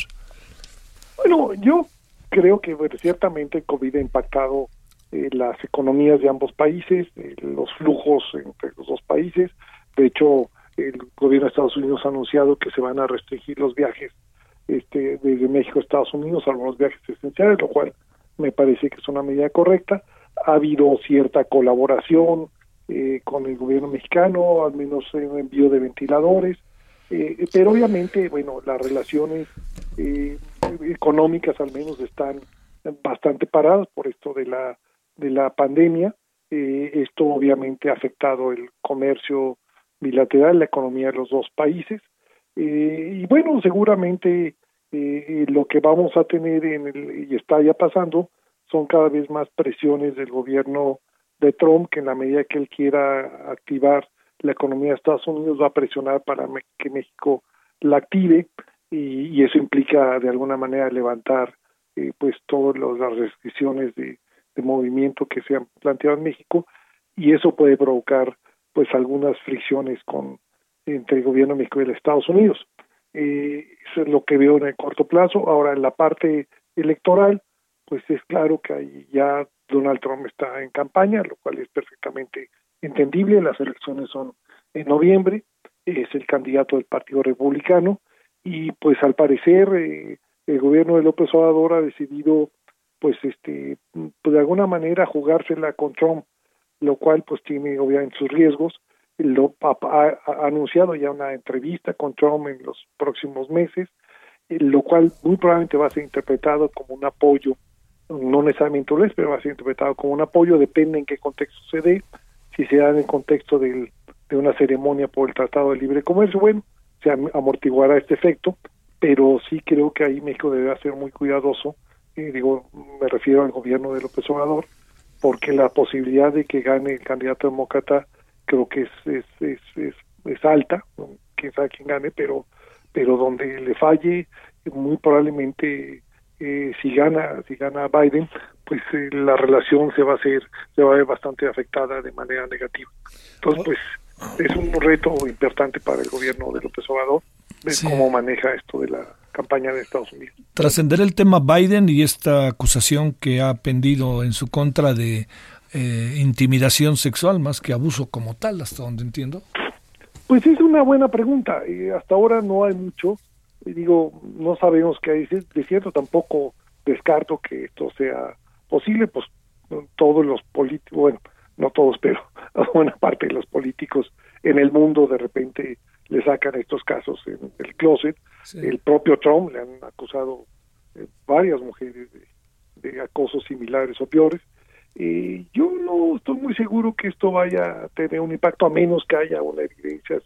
Bueno, yo creo que ciertamente el COVID ha impactado eh, las economías de ambos países, eh, los flujos entre los dos países. De hecho, el gobierno de Estados Unidos ha anunciado que se van a restringir los viajes este, desde México a Estados Unidos, algunos viajes esenciales, lo cual me parece que es una medida correcta. Ha habido cierta colaboración eh, con el gobierno mexicano, al menos en envío de ventiladores, eh, pero obviamente, bueno, las relaciones eh, económicas al menos están bastante paradas por esto de la de la pandemia. esto obviamente ha afectado el comercio bilateral, la economía de los dos países. y bueno, seguramente lo que vamos a tener en el, y está ya pasando son cada vez más presiones del gobierno de Trump que en la medida que él quiera activar la economía de Estados Unidos va a presionar para que México la active y, eso implica de alguna manera levantar eh, pues todas las restricciones de, movimiento que se han planteado en México y eso puede provocar pues algunas fricciones con entre el gobierno de México y los Estados Unidos. Eh, eso es lo que veo en el corto plazo. Ahora, en la parte electoral, pues es claro que ahí ya Donald Trump está en campaña, lo cual es perfectamente entendible. Las elecciones son en noviembre, es el candidato del Partido Republicano y pues al parecer eh, el gobierno de López Obrador ha decidido pues este pues, de alguna manera jugársela con Trump, lo cual pues tiene obviamente sus riesgos. Lo ha, anunciado ya una entrevista con Trump en los próximos meses, eh, lo cual muy probablemente va a ser interpretado como un apoyo, no necesariamente lo es, pero va a ser interpretado como un apoyo, depende en qué contexto se dé, si se da en el contexto del, de una ceremonia por el Tratado de Libre Comercio, bueno, se amortiguará este efecto, pero sí creo que ahí México debe ser muy cuidadoso, eh, digo, me refiero al gobierno de López Obrador, porque la posibilidad de que gane el candidato demócrata creo que es, es, es, es, es alta, quién sabe quién gane, pero, pero donde le falle, muy probablemente eh, si gana, si gana Biden, pues eh, la relación se va a hacer, se va a ver bastante afectada de manera negativa. Entonces, pues es un reto importante para el gobierno de López Obrador ver cómo maneja esto de la campaña de Estados Unidos. Trascender el tema Biden y esta acusación que ha pendido en su contra de eh, intimidación sexual más que abuso como tal, hasta donde entiendo? Pues es una buena pregunta. y hasta ahora no hay mucho. Digo, no sabemos qué hay de cierto. Tampoco descarto que esto sea posible. Pues todos los políticos, bueno, no todos, pero buena parte de los políticos en el mundo de repente le sacan estos casos en el closet. El propio Trump le han acusado eh, varias mujeres de, de acosos similares o peores. Eh, yo no estoy muy seguro que esto vaya a tener un impacto a menos que haya una evidencia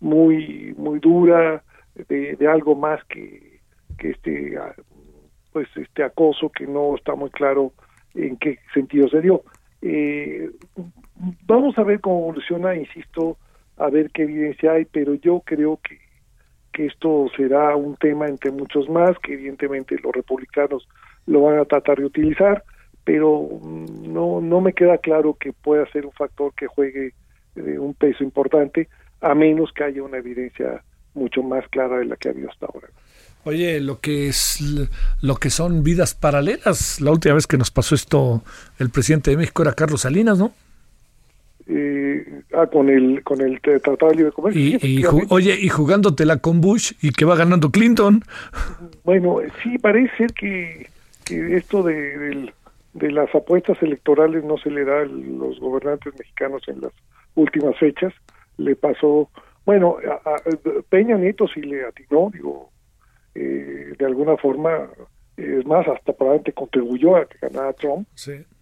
muy muy dura de, algo más que, que este ah, pues este acoso que no está muy claro en qué sentido se dio. Eh, vamos a ver cómo evoluciona, insisto, a ver qué evidencia hay, pero yo creo que, que esto será un tema entre muchos más, que evidentemente los republicanos lo van a tratar de utilizar pero mm, no, no me queda claro que pueda ser un factor que juegue eh, un peso importante, a menos que haya una evidencia mucho más clara de la que ha habido hasta ahora. Oye, lo que es lo que son vidas paralelas, la última vez que nos pasó esto el presidente de México era Carlos Salinas, ¿no? Eh, ah, con el con el Tratado de Libre Comercio. Y, oye, y jugándotela con Bush y que va ganando Clinton. Bueno, sí, parece ser que, que esto de, del de las apuestas electorales no se le da a los gobernantes mexicanos en las últimas fechas. Le pasó, bueno, a, Peña Nieto sí le atinó, digo, eh, de alguna forma, es más, hasta probablemente contribuyó a que ganara Trump,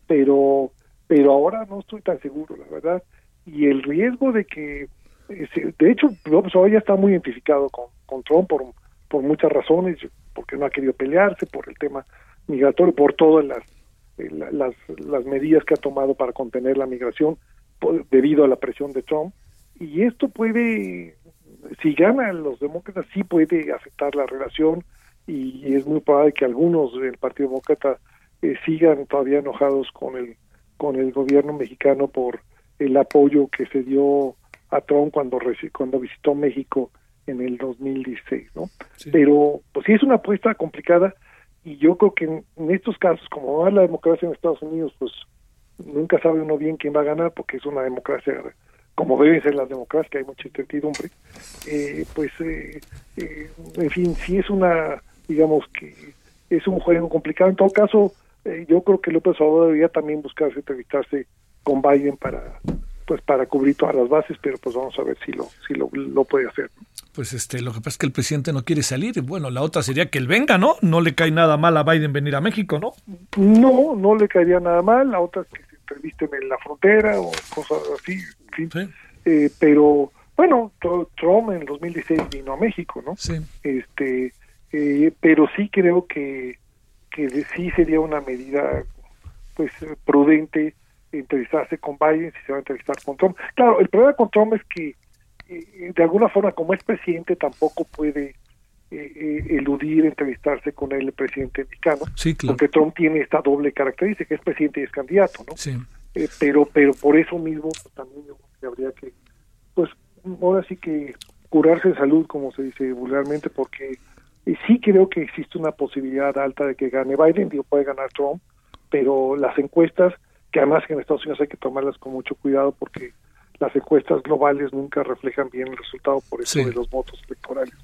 pero, pero ahora no estoy tan seguro, la verdad. Y el riesgo de que, de hecho, López ya está muy identificado con, con Trump por, por muchas razones, porque no ha querido pelearse, por el tema migratorio, por todas las eh, las, las medidas que ha tomado para contener la migración debido a la presión de Trump. Y esto puede, si ganan los demócratas, sí puede afectar la relación y es muy probable que algunos del Partido Demócrata eh, sigan todavía enojados con el con el gobierno mexicano por el apoyo que se dio a Trump cuando cuando visitó México en el 2016, ¿no? Pero pues sí es una apuesta complicada y yo creo que en, estos casos como va la democracia en Estados Unidos, pues nunca sabe uno bien quién va a ganar porque es una democracia como deben ser las democracias, que hay mucha incertidumbre, eh, pues, eh, eh, en fin, sí es una, digamos que es un juego complicado. En todo caso, yo creo que López Obrador debería también buscarse entrevistarse con Biden para, pues, para cubrir todas las bases, pero pues vamos a ver si lo, si lo, lo puede hacer. Pues este, lo que pasa es que el presidente no quiere salir. Bueno, la otra sería que él venga, ¿no? No le cae nada mal a Biden venir a México, ¿no? No, no le caería nada mal. La otra es que se entrevisten en la frontera o cosas así. Eh, pero bueno, Trump en 2016 vino a México, ¿no? Sí. Este, eh, pero sí creo que, que sí sería una medida pues prudente entrevistarse con Biden si se va a entrevistar con Trump. Claro, el problema con Trump es que eh, de alguna forma como es presidente tampoco puede eludir entrevistarse con el presidente mexicano, sí, claro. porque Trump tiene esta doble característica, que es presidente y es candidato, ¿no? Sí. Eh, pero pero por eso mismo pues, también habría que pues ahora sí que curarse de salud como se dice vulgarmente porque sí creo que existe una posibilidad alta de que gane Biden digo puede ganar Trump pero las encuestas que además en Estados Unidos hay que tomarlas con mucho cuidado porque las encuestas globales nunca reflejan bien el resultado por eso de los votos electorales.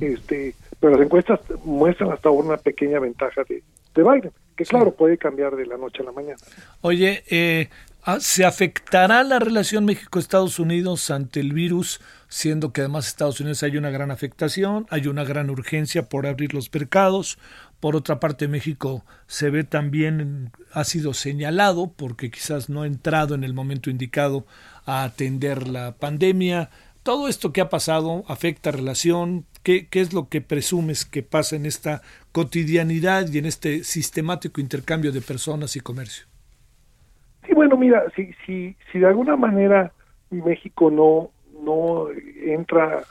Este pero las encuestas muestran hasta ahora una pequeña ventaja de, de Biden que claro, puede cambiar de la noche a la mañana. Oye, eh, ah, ¿se afectará la relación México-Estados Unidos ante el virus, siendo que además Estados Unidos hay una gran afectación, hay una gran urgencia por abrir los mercados? Por otra parte, México se ve también, ha sido señalado porque quizás no ha entrado en el momento indicado a atender la pandemia. Todo esto que ha pasado afecta relación, ¿Qué, ¿Qué, es lo que presumes que pasa en esta cotidianidad y en este sistemático intercambio de personas y comercio? Sí, bueno, mira, si, si, si de alguna manera México no, no entra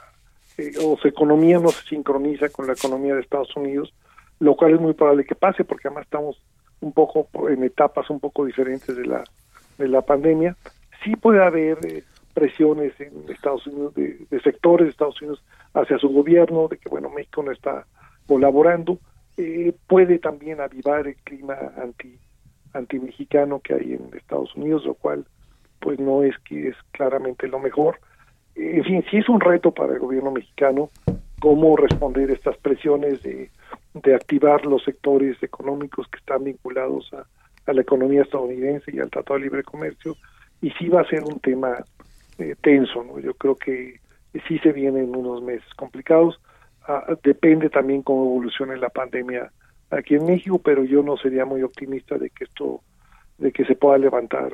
eh, o su economía no se sincroniza con la economía de Estados Unidos, lo cual es muy probable que pase porque además estamos un poco en etapas un poco diferentes de la, de la pandemia, sí puede haber eh, presiones en Estados Unidos, de, sectores de Estados Unidos hacia su gobierno, de que, bueno, México no está colaborando, eh, puede también avivar el clima anti anti mexicano que hay en Estados Unidos, lo cual pues no es que es claramente lo mejor. En fin, sí es un reto para el gobierno mexicano cómo responder estas presiones de, de activar los sectores económicos que están vinculados a, la economía estadounidense y al Tratado de Libre Comercio, y sí va a ser un tema eh, tenso, ¿no? Yo creo que sí se vienen unos meses complicados. Ah, depende también cómo evolucione la pandemia aquí en México, pero yo no sería muy optimista de que esto, de que se pueda levantar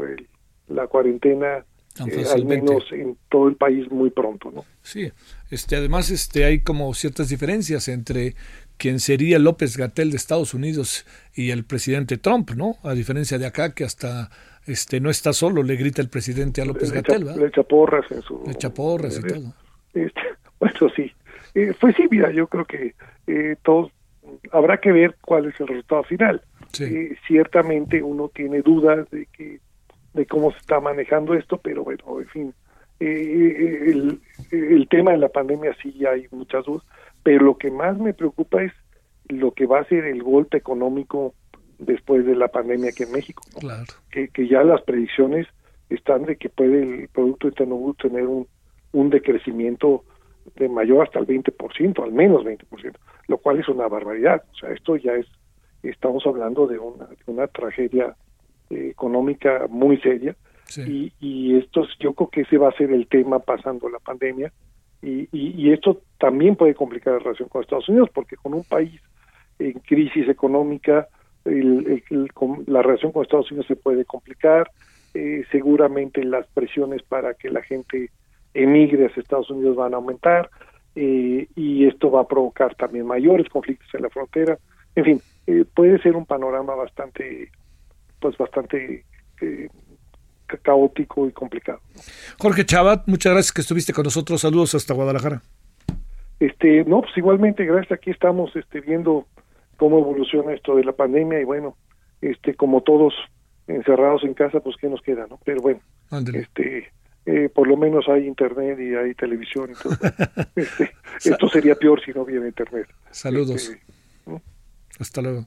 la cuarentena eh, al menos en todo el país muy pronto, ¿no? Sí, este, además este, hay como ciertas diferencias entre quien sería López Gatel de Estados Unidos y el presidente Trump, ¿no? A diferencia de acá que hasta este no está solo, le grita el presidente a López Gatel, ¿verdad? Le echa porras en su... Le echa porras y todo. Este, bueno, sí. Eh, pues sí, mira, yo creo que eh, todos, habrá que ver cuál es el resultado final. Eh, ciertamente uno tiene dudas de que de cómo se está manejando esto, pero bueno, en fin, el, el tema de la pandemia sí hay muchas dudas, pero lo que más me preocupa es lo que va a ser el golpe económico después de la pandemia aquí en México. Claro. Que, que ya las predicciones están de que puede el Producto Interno Bruto tener un, un decrecimiento de mayor hasta el 20%, al menos 20%, lo cual es una barbaridad. O sea, esto ya es, estamos hablando de una, de una tragedia eh, económica muy seria. Y, y esto, yo creo que ese va a ser el tema pasando la pandemia. Y, y, y esto también puede complicar la relación con Estados Unidos, porque con un país en crisis económica, el, la relación con Estados Unidos se puede complicar, eh, seguramente las presiones para que la gente emigre hacia Estados Unidos van a aumentar eh, y esto va a provocar también mayores conflictos en la frontera. En fin, eh, puede ser un panorama bastante, pues bastante caótico y complicado. Jorge Chabat, muchas gracias que estuviste con nosotros. Saludos hasta Guadalajara. Este, no, pues igualmente, gracias. Aquí estamos este, viendo cómo evoluciona esto de la pandemia y bueno, este como todos encerrados en casa, pues qué nos queda, ¿no? Pero bueno, este, eh, por lo menos hay internet y hay televisión todo. Este, esto sería peor si no hubiera internet. Saludos. Este, Hasta luego.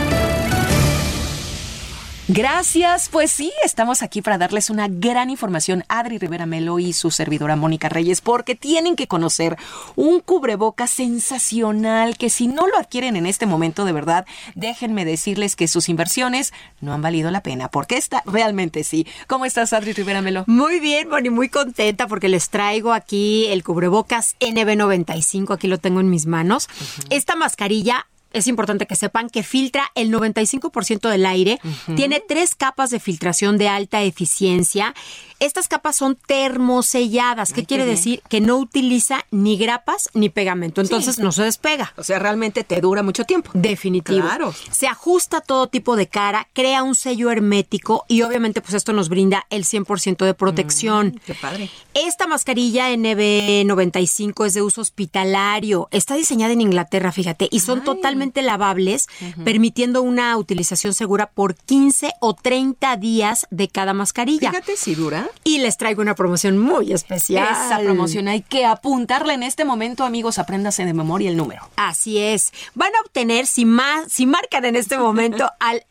Gracias, pues sí, estamos aquí para darles una gran información, Adri Rivera Melo y su servidora Mónica Reyes, porque tienen que conocer un cubreboca sensacional que si no lo adquieren en este momento, de verdad, déjenme decirles que sus inversiones no han valido la pena, porque esta realmente sí. ¿Cómo estás, Adri Rivera Melo? Muy bien, Moni, muy contenta porque les traigo aquí el cubrebocas NB95, aquí lo tengo en mis manos. Esta mascarilla es importante que sepan que filtra el 95% del aire, tiene tres capas de filtración de alta eficiencia estas capas son termoselladas. ¿Qué quiere decir? Que no utiliza ni grapas ni pegamento. Entonces no se despega. O sea, realmente te dura mucho tiempo. Definitivo. Claro. Se ajusta a todo tipo de cara, crea un sello hermético y obviamente pues esto nos brinda el 100% de protección. Mm, qué padre. Esta mascarilla NB95 es de uso hospitalario. Está diseñada en Inglaterra, fíjate, y son totalmente lavables, permitiendo una utilización segura por 15 o 30 días de cada mascarilla. Fíjate si dura. Y les traigo una promoción muy especial. Esa promoción hay que apuntarla en este momento, amigos. Apréndase de memoria el número. Así es. Van a obtener, si, más, si marcan en este momento al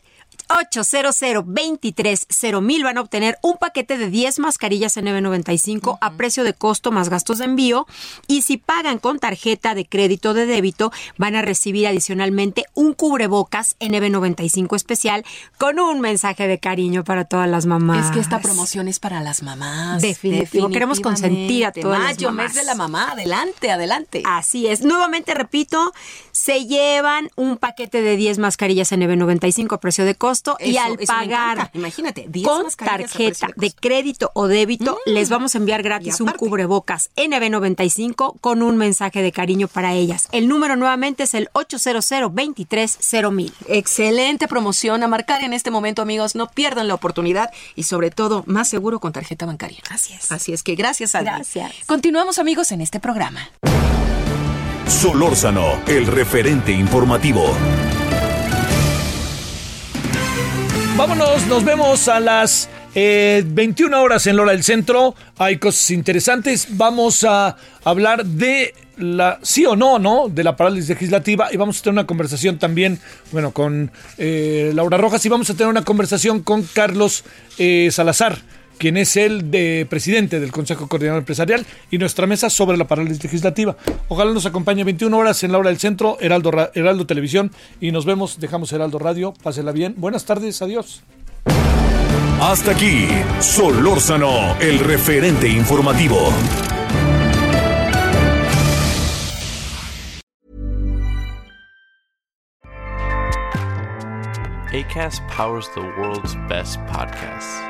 800 mil van a obtener un paquete de 10 mascarillas N95 a precio de costo más gastos de envío y si pagan con tarjeta de crédito de débito van a recibir adicionalmente un cubrebocas NB95 especial con un mensaje de cariño para todas las mamás. Es que esta promoción es para las mamás. Definitivo. Queremos consentir a todas las mamás. mes de la mamá. Adelante, adelante. Así es. Nuevamente repito, se llevan un paquete de 10 mascarillas NB95 a precio de costo y al pagar imagínate, con tarjeta de crédito o débito, mm. les vamos a enviar gratis un cubrebocas NB95 con un mensaje de cariño para ellas. El número nuevamente es el 800 mil Excelente promoción a marcar en este momento, amigos. No pierdan la oportunidad y sobre todo más seguro con tarjeta bancaria. Así es. Así es que gracias, a Gracias. Continuamos, amigos, en este programa. Solórzano, el referente informativo. Vámonos, nos vemos a las 21 eh, horas en la hora del centro. Hay cosas interesantes. Vamos a hablar de la sí o no, ¿no? De la parálisis legislativa y vamos a tener una conversación también, bueno, con eh, Laura Rojas y vamos a tener una conversación con Carlos eh, Salazar quien es el de presidente del Consejo Coordinador Empresarial, y nuestra mesa sobre la parálisis legislativa. Ojalá nos acompañe 21 horas en la hora del centro, Heraldo, Heraldo Televisión, y nos vemos, dejamos Heraldo Radio, pásela bien. Buenas tardes, adiós. Hasta aquí, Solórzano, el referente informativo. ACAST powers the world's best podcasts.